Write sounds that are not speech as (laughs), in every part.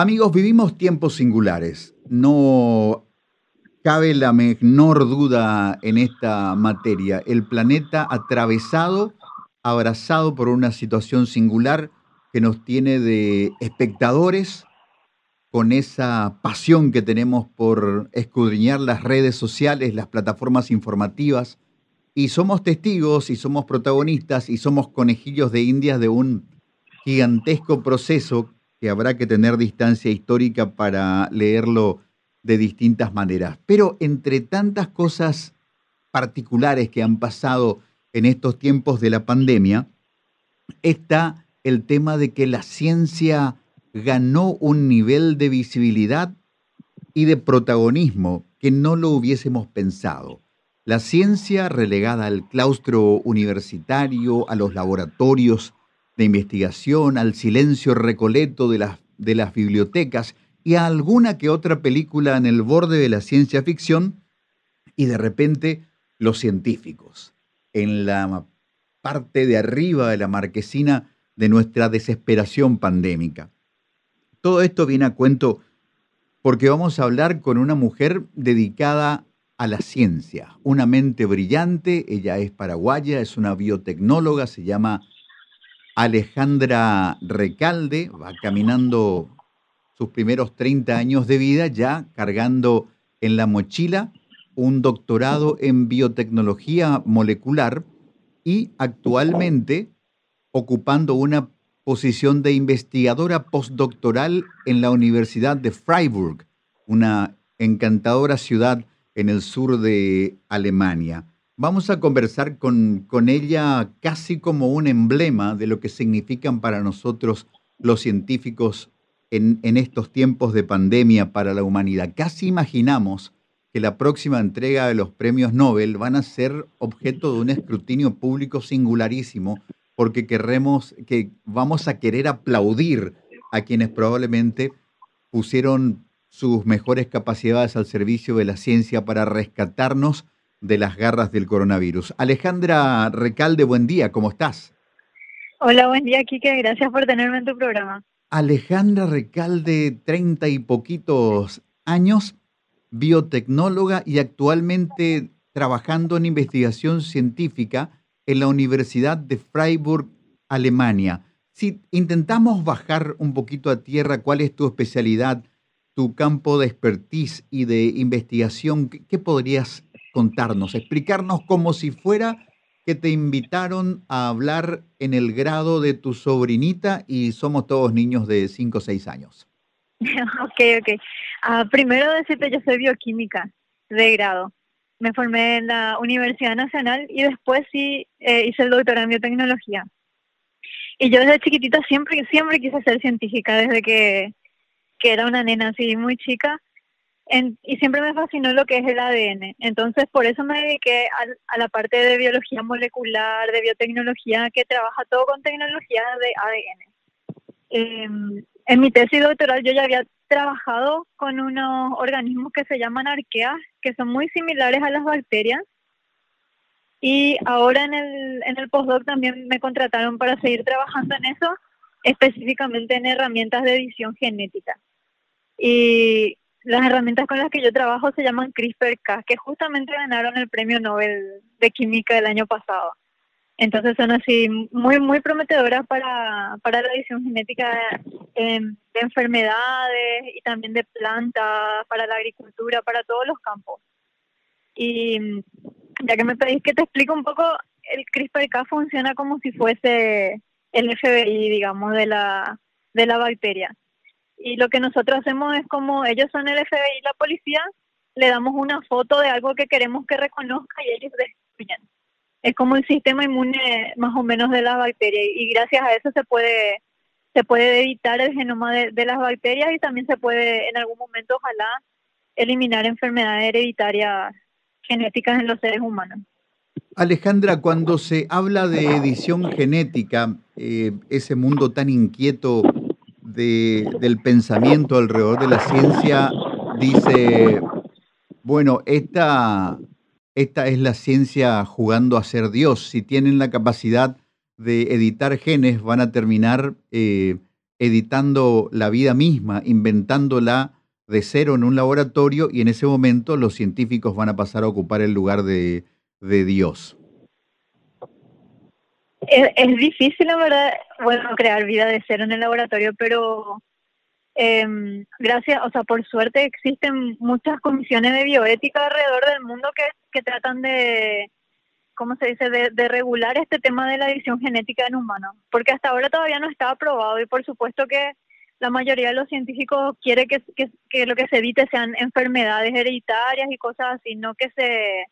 Amigos, vivimos tiempos singulares. No cabe la menor duda en esta materia. El planeta atravesado, abrazado por una situación singular que nos tiene de espectadores con esa pasión que tenemos por escudriñar las redes sociales, las plataformas informativas, y somos testigos y somos protagonistas y somos conejillos de indias de un gigantesco proceso que habrá que tener distancia histórica para leerlo de distintas maneras. Pero entre tantas cosas particulares que han pasado en estos tiempos de la pandemia, está el tema de que la ciencia ganó un nivel de visibilidad y de protagonismo que no lo hubiésemos pensado. La ciencia relegada al claustro universitario, a los laboratorios de investigación, al silencio recoleto de las, de las bibliotecas y a alguna que otra película en el borde de la ciencia ficción, y de repente los científicos, en la parte de arriba de la marquesina de nuestra desesperación pandémica. Todo esto viene a cuento porque vamos a hablar con una mujer dedicada a la ciencia, una mente brillante, ella es paraguaya, es una biotecnóloga, se llama Alejandra Recalde va caminando sus primeros 30 años de vida ya cargando en la mochila un doctorado en biotecnología molecular y actualmente ocupando una posición de investigadora postdoctoral en la Universidad de Freiburg, una encantadora ciudad en el sur de Alemania. Vamos a conversar con, con ella casi como un emblema de lo que significan para nosotros los científicos en, en, estos tiempos de pandemia para la humanidad. Casi imaginamos que la próxima entrega de los premios Nobel van a ser objeto de un escrutinio público singularísimo, porque querremos, que vamos a querer aplaudir a quienes probablemente pusieron sus mejores capacidades al servicio de la ciencia para rescatarnos de las garras del coronavirus. Alejandra Recalde, buen día, ¿cómo estás? Hola, buen día, Kike, gracias por tenerme en tu programa. Alejandra Recalde, treinta y poquitos años, biotecnóloga y actualmente trabajando en investigación científica en la Universidad de Freiburg, Alemania. Si intentamos bajar un poquito a tierra, ¿cuál es tu especialidad, tu campo de expertise y de investigación? ¿Qué podrías contarnos, explicarnos como si fuera que te invitaron a hablar en el grado de tu sobrinita y somos todos niños de 5 o 6 años. (laughs) Ok, ok. Ah, primero decirte, yo soy bioquímica de grado. Me formé en la Universidad Nacional y después sí eh, hice el doctorado en biotecnología. Y yo desde chiquitita siempre, siempre quise ser científica, desde que, que era una nena así muy chica y siempre me fascinó lo que es el ADN. Entonces, por eso me dediqué a, la parte de biología molecular, de biotecnología, que trabaja todo con tecnología de ADN. Em, en mi tesis doctoral yo ya había trabajado con unos organismos que se llaman arqueas, que son muy similares a las bacterias. Y ahora en el, en el postdoc también me contrataron para seguir trabajando en eso, específicamente en herramientas de edición genética. Y las herramientas con las que yo trabajo se llaman CRISPR-Cas, que justamente ganaron el premio Nobel de Química del año pasado. Entonces son así muy, muy prometedoras para, para la edición genética de, de enfermedades y también de plantas, para la agricultura, para todos los campos. Y ya que me pedís que te explique un poco, el CRISPR-Cas funciona como si fuese el FBI, digamos, de la, de la bacteria. Y lo que nosotros hacemos es como ellos son el FBI y la policía, le damos una foto de algo que queremos que reconozca y ellos destruyen. Es como el sistema inmune más o menos de la bacteria y gracias a eso se puede se puede editar el genoma de, de las bacterias y también se puede en algún momento ojalá eliminar enfermedades hereditarias genéticas en los seres humanos. Alejandra, cuando se habla de edición genética, eh, ese mundo tan inquieto del pensamiento alrededor de la ciencia dice, bueno, esta, esta es la ciencia jugando a ser Dios. Si tienen la capacidad de editar genes, van a terminar eh, editando la vida misma, inventándola de cero en un laboratorio y en ese momento los científicos van a pasar a ocupar el lugar de, Dios. Es, difícil, la verdad, bueno, crear vida de cero en el laboratorio, pero em, gracias, o sea, por suerte existen muchas comisiones de bioética alrededor del mundo que, que tratan de, ¿cómo se dice?, de, regular este tema de la edición genética en humanos, porque hasta ahora todavía no está aprobado y por supuesto que la mayoría de los científicos quiere que, que, lo que se edite sean enfermedades hereditarias y cosas así, no que se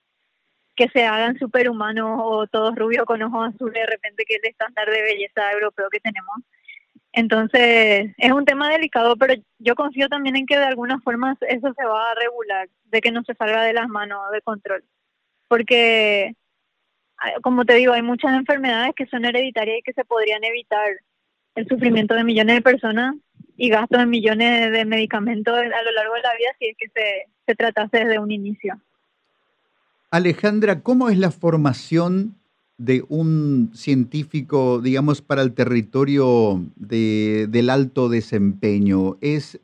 que se hagan superhumanos o todos rubios con ojos azules de repente, que es el estándar de belleza europeo que tenemos. Entonces, es un tema delicado, pero yo confío también en que de alguna forma eso se va a regular, de que no se salga de las manos de control. Porque como te digo, hay muchas enfermedades que son hereditarias y que se podrían evitar el sufrimiento de millones de personas y gastos de millones de medicamentos a lo largo de la vida si es que se, se tratase desde un inicio. Alejandra, ¿cómo es la formación de un científico, digamos, para el territorio de, del alto desempeño? ¿Es,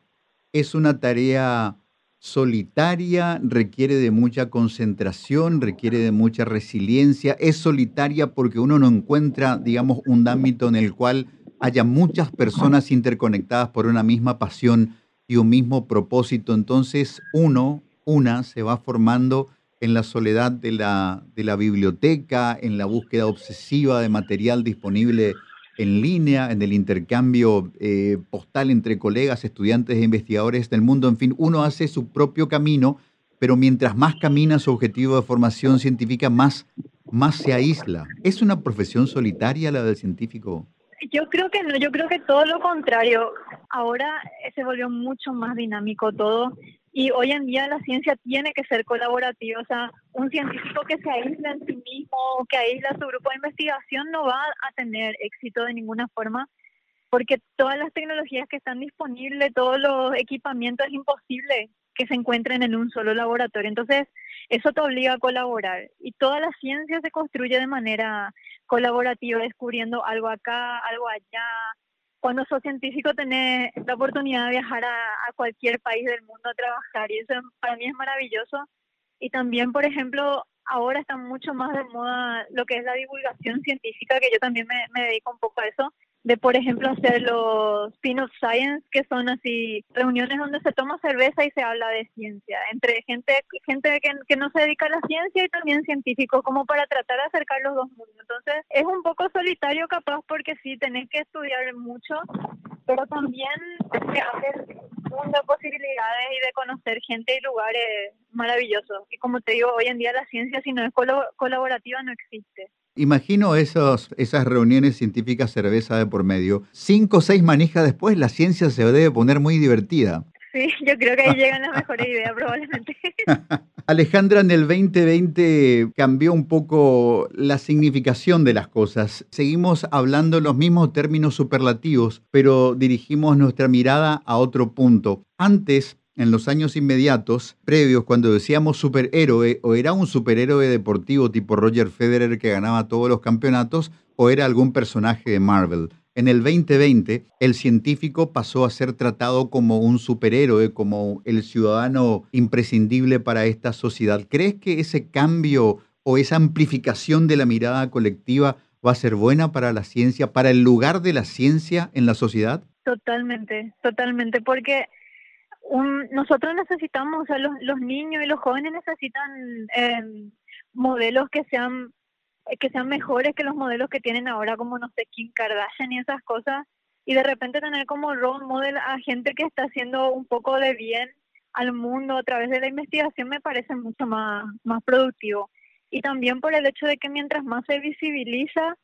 ¿Es una tarea solitaria, requiere de mucha concentración, requiere de mucha resiliencia, es solitaria porque uno no encuentra, digamos, un ámbito en el cual haya muchas personas interconectadas por una misma pasión y un mismo propósito. Entonces uno, una, se va formando en la soledad de la, de la biblioteca, en la búsqueda obsesiva de material disponible en línea, en el intercambio eh, postal entre colegas, estudiantes e investigadores del mundo. En fin, uno hace su propio camino, pero mientras más camina su objetivo de formación científica, más, más se aísla. ¿Es una profesión solitaria la del científico? Yo creo que no, yo creo que todo lo contrario. Ahora se volvió mucho más dinámico todo y hoy en día la ciencia tiene que ser colaborativa. O sea, un científico que se aísla en sí mismo, que aísla su grupo de investigación, no va a tener éxito de ninguna forma, porque todas las tecnologías que están disponibles, todos los equipamientos, es imposible que se encuentren en un solo laboratorio. Entonces, eso te obliga a colaborar. Y toda la ciencia se construye de manera colaborativa, descubriendo algo acá, algo allá, cuando sos científico tenés la oportunidad de viajar a, cualquier país del mundo a trabajar y eso para mí es maravilloso. Y también, por ejemplo, ahora está mucho más de moda lo que es la divulgación científica, que yo también me, me dedico un poco a eso de, por ejemplo, hacer los Pin of Science, que son así reuniones donde se toma cerveza y se habla de ciencia, entre gente gente que, no se dedica a la ciencia y también científicos, como para tratar de acercar los dos mundos. Entonces, es un poco solitario capaz porque sí, tenés que estudiar mucho, pero también te hacer mundo de posibilidades y de conocer gente y lugares maravillosos. Y como te digo, hoy en día la ciencia, si no es colaborativa, no existe. Imagino esos, esas reuniones científicas cerveza de por medio. Cinco o seis manijas después, la ciencia se debe poner muy divertida. Sí, yo creo que ahí llegan las (laughs) mejores ideas probablemente. (laughs) Alejandra, en el 2020 cambió un poco la significación de las cosas. Seguimos hablando los mismos términos superlativos, pero dirigimos nuestra mirada a otro punto. Antes, en los años inmediatos, previos, cuando decíamos superhéroe, o era un superhéroe deportivo tipo Roger Federer que ganaba todos los campeonatos, o era algún personaje de Marvel. En el 2020, el científico pasó a ser tratado como un superhéroe, como el ciudadano imprescindible para esta sociedad. ¿Crees que ese cambio o esa amplificación de la mirada colectiva va a ser buena para la ciencia, para el lugar de la ciencia en la sociedad? Totalmente, totalmente, porque nosotros necesitamos, o sea, los, los niños y los jóvenes necesitan em, modelos que sean que sean mejores que los modelos que tienen ahora, como no sé, Kim Kardashian y esas cosas, y de repente tener como role model a gente que está haciendo un poco de bien al mundo a través de la investigación me parece mucho más, más productivo. Y también por el hecho de que mientras más se visibiliza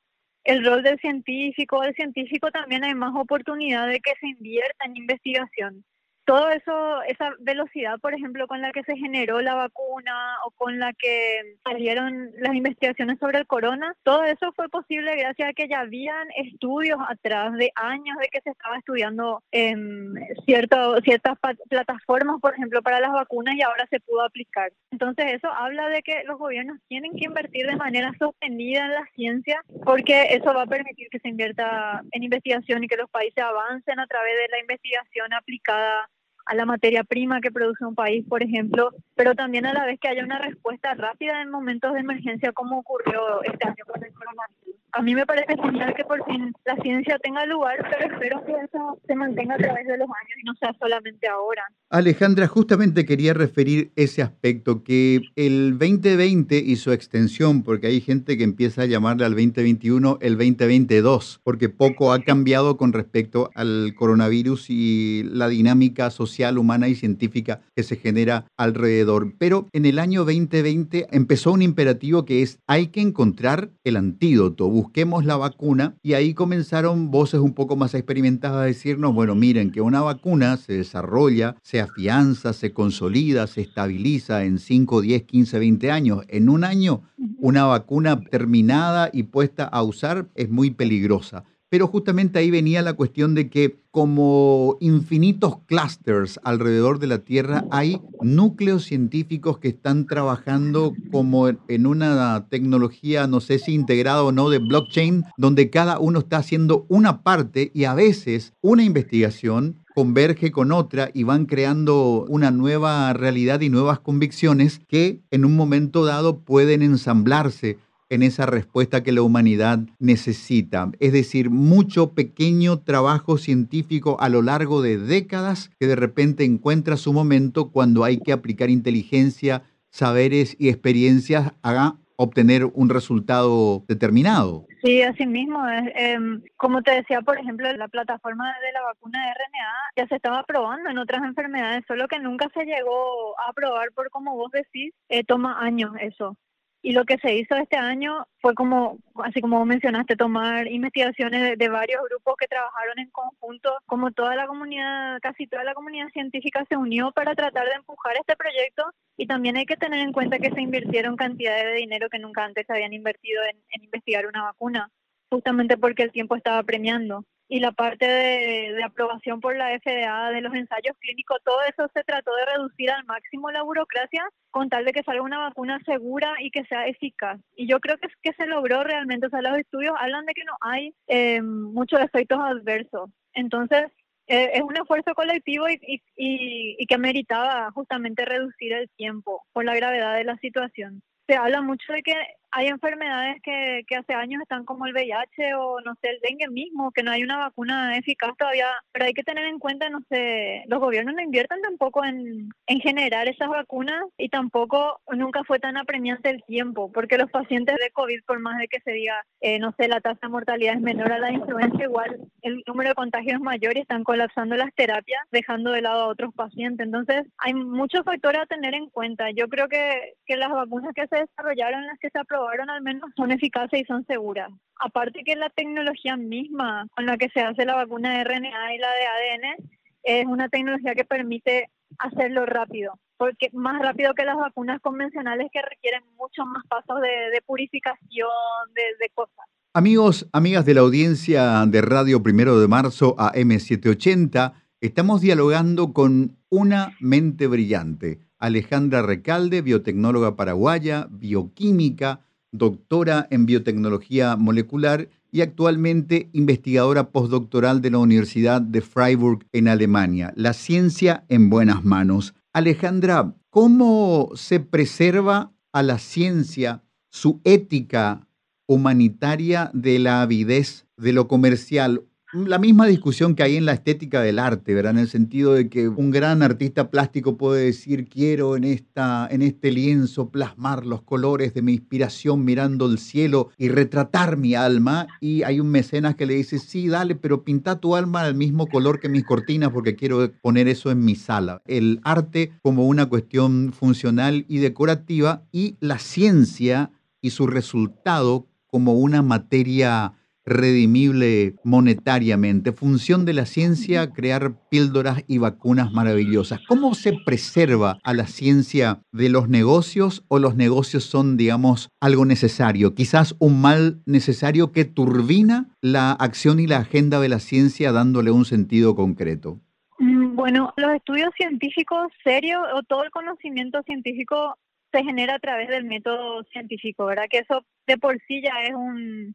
el rol del científico, del científico también hay más oportunidad de que se invierta en investigación todo eso, esa velocidad, por ejemplo, con la que se generó la vacuna o con la que salieron las investigaciones sobre el corona, todo eso fue posible gracias a que ya habían estudios atrás de años de que se estaba estudiando en cierto, ciertas plataformas, por ejemplo, para las vacunas y ahora se pudo aplicar. Entonces eso habla de que los gobiernos tienen que invertir de manera sostenida en la ciencia porque eso va a permitir que se invierta en investigación y que los países avancen a través de la investigación aplicada a la materia prima que produce un país, por ejemplo, pero también a la vez que haya una respuesta rápida en momentos de emergencia como ocurrió este año con el coronavirus a mí me parece genial que por fin la ciencia tenga lugar, pero espero que eso se mantenga a través de los años y no sea solamente ahora. Alejandra, justamente quería referir ese aspecto, que el 2020 y su extensión, porque hay gente que empieza a llamarle al 2021 el 2022, porque poco ha cambiado con respecto al coronavirus y la dinámica social, humana y científica que se genera alrededor. Pero en el año 2020 empezó un imperativo que es hay que encontrar el antídoto busquemos la vacuna y ahí comenzaron voces un poco más experimentadas a decirnos, bueno, miren que una vacuna se desarrolla, se afianza, se consolida, se estabiliza en 5, 10, 15, 20 años. En un año, una vacuna terminada y puesta a usar es muy peligrosa. Pero justamente ahí venía la cuestión de que como infinitos clusters alrededor de la Tierra hay núcleos científicos que están trabajando como en una tecnología, no sé si integrada o no, de blockchain, donde cada uno está haciendo una parte y a veces una investigación converge con otra y van creando una nueva realidad y nuevas convicciones que en un momento dado pueden ensamblarse en esa respuesta que la humanidad necesita. Es decir, mucho pequeño trabajo científico a lo largo de décadas que de repente encuentra su momento cuando hay que aplicar inteligencia, saberes y experiencias a obtener un resultado determinado. Sí, así mismo. Em, como te decía, por ejemplo, la plataforma de la vacuna de RNA ya se estaba probando en otras enfermedades, solo que nunca se llegó a probar por, como vos decís, eh, toma años eso. Y lo que se hizo este año fue como, así como mencionaste, tomar investigaciones de, varios grupos que trabajaron en conjunto, como toda la comunidad, casi toda la comunidad científica se unió para tratar de empujar este proyecto. Y también hay que tener en cuenta que se invirtieron cantidades de dinero que nunca antes se habían invertido en investigar una vacuna, justamente porque el tiempo estaba premiando y la parte de, aprobación por la FDA de los ensayos clínicos, todo eso se trató de reducir al máximo la burocracia con tal de que salga una vacuna segura y que sea eficaz. Y yo creo que es que se logró realmente, o sea, los estudios hablan de que no hay eh, muchos efectos adversos. Entonces, eh, es un esfuerzo colectivo y, y, y, y que meritaba justamente reducir el tiempo por la gravedad de la situación. Se habla mucho de que hay enfermedades que, que hace años están como el VIH o no sé, el dengue mismo, que no hay una vacuna eficaz todavía, pero hay que tener en cuenta, no sé, los gobiernos no invierten tampoco en, en generar esas vacunas y tampoco nunca fue tan apremiante el tiempo, porque los pacientes de COVID, por más de que se diga, eh, no sé, la tasa de mortalidad es menor a la de influenza, igual el número de contagios es mayor y están colapsando las terapias, dejando de lado a otros pacientes. Entonces, hay muchos factores a tener en cuenta. Yo creo que, que las vacunas que se desarrollaron, las que se aprobaron, probaron al menos son eficaces y son seguras. Aparte que la tecnología misma con la que se hace la vacuna de RNA y la de ADN es una tecnología que permite hacerlo rápido, porque más rápido que las vacunas convencionales que requieren muchos más pasos de, purificación, de, de cosas. Amigos, amigas de la audiencia de Radio Primero de Marzo a M780, estamos dialogando con una mente brillante. Alejandra Recalde, biotecnóloga paraguaya, bioquímica, doctora en biotecnología molecular y actualmente investigadora postdoctoral de la Universidad de Freiburg en Alemania. La ciencia en buenas manos. Alejandra, ¿cómo se preserva a la ciencia su ética humanitaria de la avidez de lo comercial la misma discusión que hay en la estética del arte, ¿verdad? En el sentido de que un gran artista plástico puede decir, quiero en, esta, en este lienzo plasmar los colores de mi inspiración mirando el cielo y retratar mi alma. Y hay un mecenas que le dice, sí, dale, pero pinta tu alma al mismo color que mis cortinas porque quiero poner eso en mi sala. El arte como una cuestión funcional y decorativa y la ciencia y su resultado como una materia redimible monetariamente. Función de la ciencia, crear píldoras y vacunas maravillosas. ¿Cómo se preserva a la ciencia de los negocios o los negocios son, digamos, algo necesario? Quizás un mal necesario que turbina la acción y la agenda de la ciencia dándole un sentido concreto. Mm, bueno, los estudios científicos serios o todo el conocimiento científico se genera a través del método científico, ¿verdad? Que eso de por sí ya es un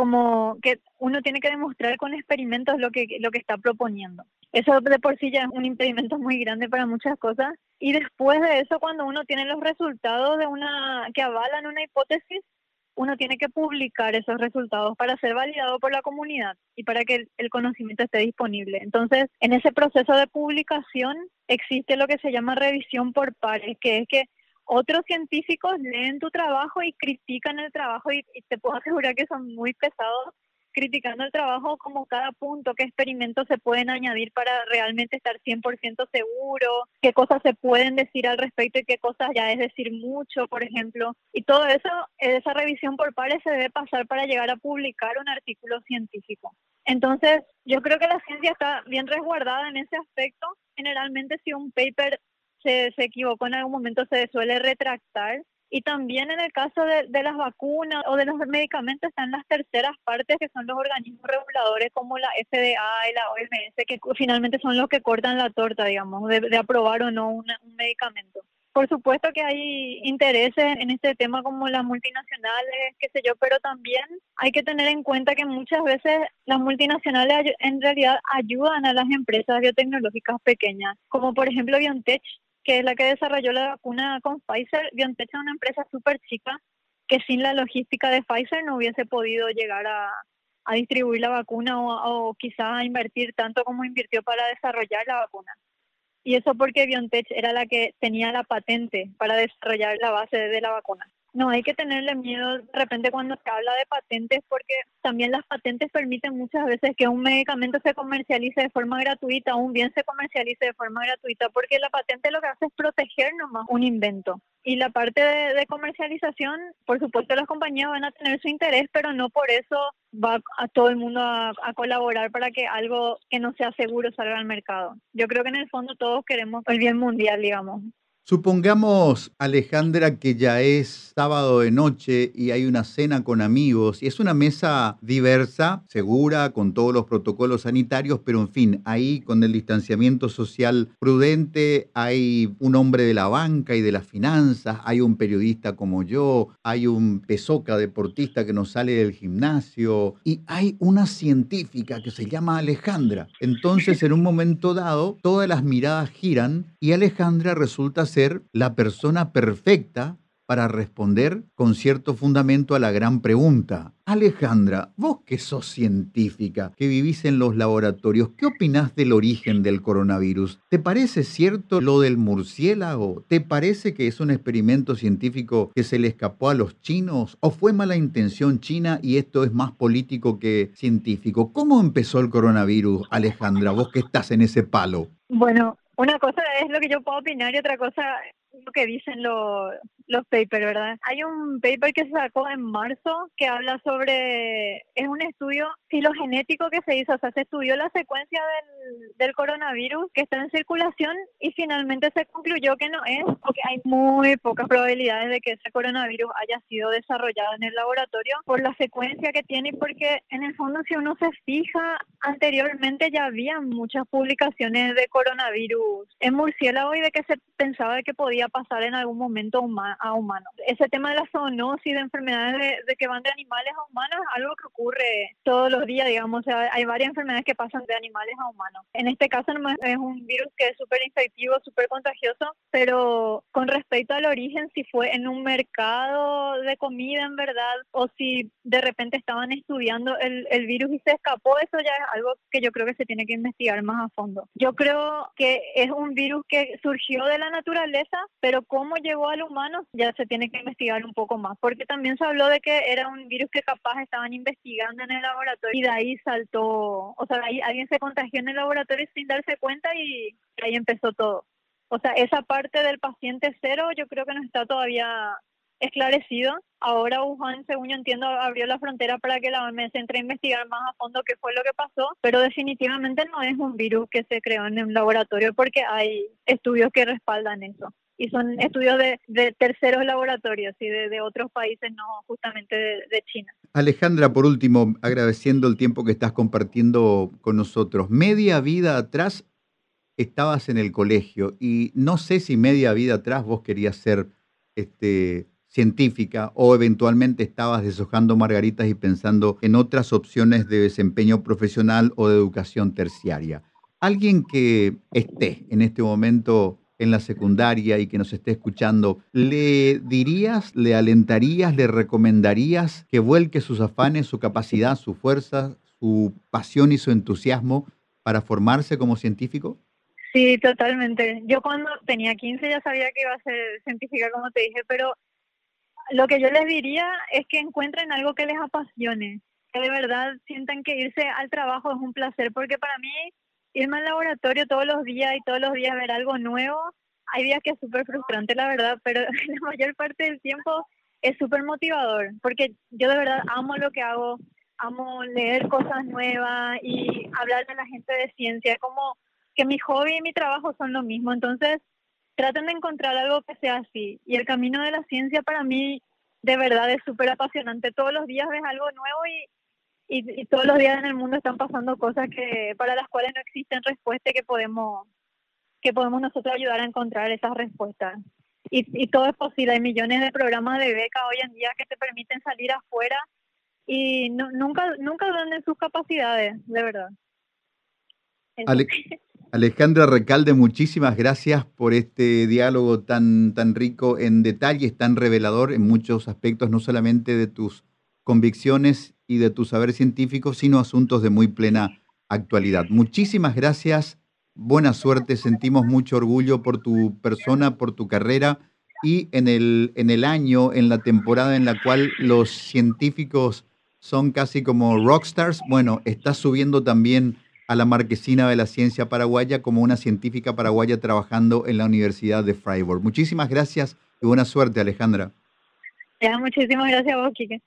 como que uno tiene que demostrar con experimentos lo que lo que está proponiendo. Eso de por sí ya es un impedimento muy grande para muchas cosas y después de eso cuando uno tiene los resultados de una que avalan una hipótesis, uno tiene que publicar esos resultados para ser validado por la comunidad y para que el, conocimiento esté disponible. Entonces, en ese proceso de publicación existe lo que se llama revisión por pares, que es que otros científicos leen tu trabajo y critican el trabajo y, te puedo (laughs) asegurar que son muy pesados criticando el trabajo como cada punto, qué experimentos se pueden añadir para realmente estar 100% seguro, qué cosas se pueden decir al respecto y qué cosas ya es decir mucho, por ejemplo. Y todo eso, esa revisión por pares se debe pasar para llegar a publicar un artículo científico. Entonces, yo creo que la ciencia está bien resguardada en ese aspecto. Generalmente si un paper se, se equivocó en algún momento se suele retractar. Y también en el caso de, de, las vacunas o de los medicamentos están las terceras partes que son los organismos reguladores como la FDA y la OMS que finalmente son los que cortan la torta, digamos, de, aprobar o no un medicamento. Por supuesto que hay intereses en este tema como las multinacionales, qué sé yo, pero también hay que tener en cuenta que muchas veces las multinacionales en realidad ayudan a las empresas biotecnológicas pequeñas, como por ejemplo BioNTech, que es la que desarrolló la vacuna con Pfizer. BioNTech es una empresa súper chica que sin la logística de Pfizer no hubiese podido llegar a, distribuir la vacuna o, o quizás a invertir tanto como invirtió para desarrollar la vacuna. Y eso porque BioNTech era la que tenía la patente para desarrollar la base de la vacuna. No hay que tenerle miedo de repente cuando se habla de patentes porque también las patentes permiten muchas veces que un medicamento se comercialice de forma gratuita un bien se comercialice de forma gratuita porque la patente lo que hace es proteger nomás un invento. Y la parte de, comercialización, por supuesto las compañías van a tener su interés, pero no por eso va a todo el mundo a, a, colaborar para que algo que no sea seguro salga al mercado. Yo creo que en el fondo todos queremos el bien mundial, digamos. Supongamos, Alejandra, que ya es sábado de noche y hay una cena con amigos y es una mesa diversa, segura, con todos los protocolos sanitarios, pero en fin, ahí con el distanciamiento social prudente, hay un hombre de la banca y de las finanzas, hay un periodista como yo, hay un pesoca deportista que nos sale del gimnasio y hay una científica que se llama Alejandra. Entonces, en un momento dado, todas las miradas giran y Alejandra resulta ser la persona perfecta para responder con cierto fundamento a la gran pregunta. Alejandra, vos que sos científica, que vivís en los laboratorios, ¿qué opinás del origen del coronavirus? ¿Te parece cierto lo del murciélago? ¿Te parece que es un experimento científico que se le escapó a los chinos? ¿O fue mala intención china y esto es más político que científico? ¿Cómo empezó el coronavirus, Alejandra, vos que estás en ese palo? Bueno, una cosa es lo que yo puedo opinar y otra cosa lo que dicen los, los papers, ¿verdad? Hay un paper que se sacó en marzo que habla sobre, es un estudio filogenético que se hizo, o sea, se estudió la secuencia del, del coronavirus que está en circulación y finalmente se concluyó que no es, porque hay muy pocas probabilidades de que ese coronavirus haya sido desarrollado en el laboratorio por la secuencia que tiene y porque en el fondo si uno se fija, anteriormente ya había muchas publicaciones de coronavirus en murciélago y de que se pensaba que podía pasar en algún momento a humanos. Ese tema de la zoonosis, de enfermedades de, que van de animales a humanos, algo que ocurre todos los días, digamos. hay varias enfermedades que pasan de animales a humanos. En este caso es un virus que es súper infectivo, súper contagioso, pero con respecto al origen, si fue en un mercado de comida en verdad o si de repente estaban estudiando el, el virus y se escapó, eso ya es algo que yo creo que se tiene que investigar más a fondo. Yo creo que es un virus que surgió de la naturaleza, pero cómo llegó al humano ya se tiene que investigar un poco más, porque también se habló de que era un virus que capaz estaban investigando en el laboratorio y de ahí saltó, o sea, ahí alguien se contagió en el laboratorio sin darse cuenta y ahí empezó todo. O sea, esa parte del paciente cero yo creo que no está todavía esclarecido. Ahora Wuhan, según yo entiendo, abrió la frontera para que la OMS entre a investigar más a fondo qué fue lo que pasó, pero definitivamente no es un virus que se creó en un laboratorio porque hay estudios que respaldan eso y son estudios de, terceros laboratorios y de, otros países, no justamente de, China. Alejandra, por último, agradeciendo el tiempo que estás compartiendo con nosotros. Media vida atrás estabas en el colegio y no sé si media vida atrás vos querías ser este, científica o eventualmente estabas deshojando margaritas y pensando en otras opciones de desempeño profesional o de educación terciaria. Alguien que esté en este momento en la secundaria y que nos esté escuchando, ¿le dirías, le alentarías, le recomendarías que vuelque sus afanes, su capacidad, su fuerza, su pasión y su entusiasmo para formarse como científico? Sí, totalmente. Yo cuando tenía 15 ya sabía que iba a ser científica, como te dije, pero lo que yo les diría es que encuentren algo que les apasione, que de verdad sientan que irse al trabajo es un placer, porque para mí irme al laboratorio todos los días y todos los días ver algo nuevo, hay días que es súper frustrante, la verdad, (laughs) pero la mayor parte del tiempo es súper motivador, porque yo de verdad amo lo que hago, amo leer cosas nuevas y hablar de la gente de ciencia, como que mi hobby y mi trabajo son lo mismo, entonces traten de encontrar algo que sea así. Y el camino de la ciencia para mí de verdad es súper apasionante. Todos los días ves algo nuevo y y, todos los días en el mundo están pasando cosas que para las cuales no existen respuestas que podemos que podemos nosotros ayudar a encontrar esas respuestas. Y, y todo es posible. Hay millones de programas de beca hoy en día que te permiten salir afuera y nunca nunca dan sus capacidades, de verdad. Alejandra Recalde, muchísimas gracias por este diálogo tan, tan rico en detalles, tan revelador en muchos aspectos, no solamente de tus convicciones y de tu saber científico, sino asuntos de muy plena actualidad. Muchísimas gracias, buena suerte, sentimos mucho orgullo por tu persona, por tu carrera y en el, en el año, en la temporada en la cual los científicos son casi como rockstars, bueno, estás subiendo también a la marquesina de la ciencia paraguaya como una científica paraguaya trabajando en la Universidad de Freiburg. Muchísimas gracias y buena suerte, Alejandra. Ya, muchísimas gracias a vos, Kike.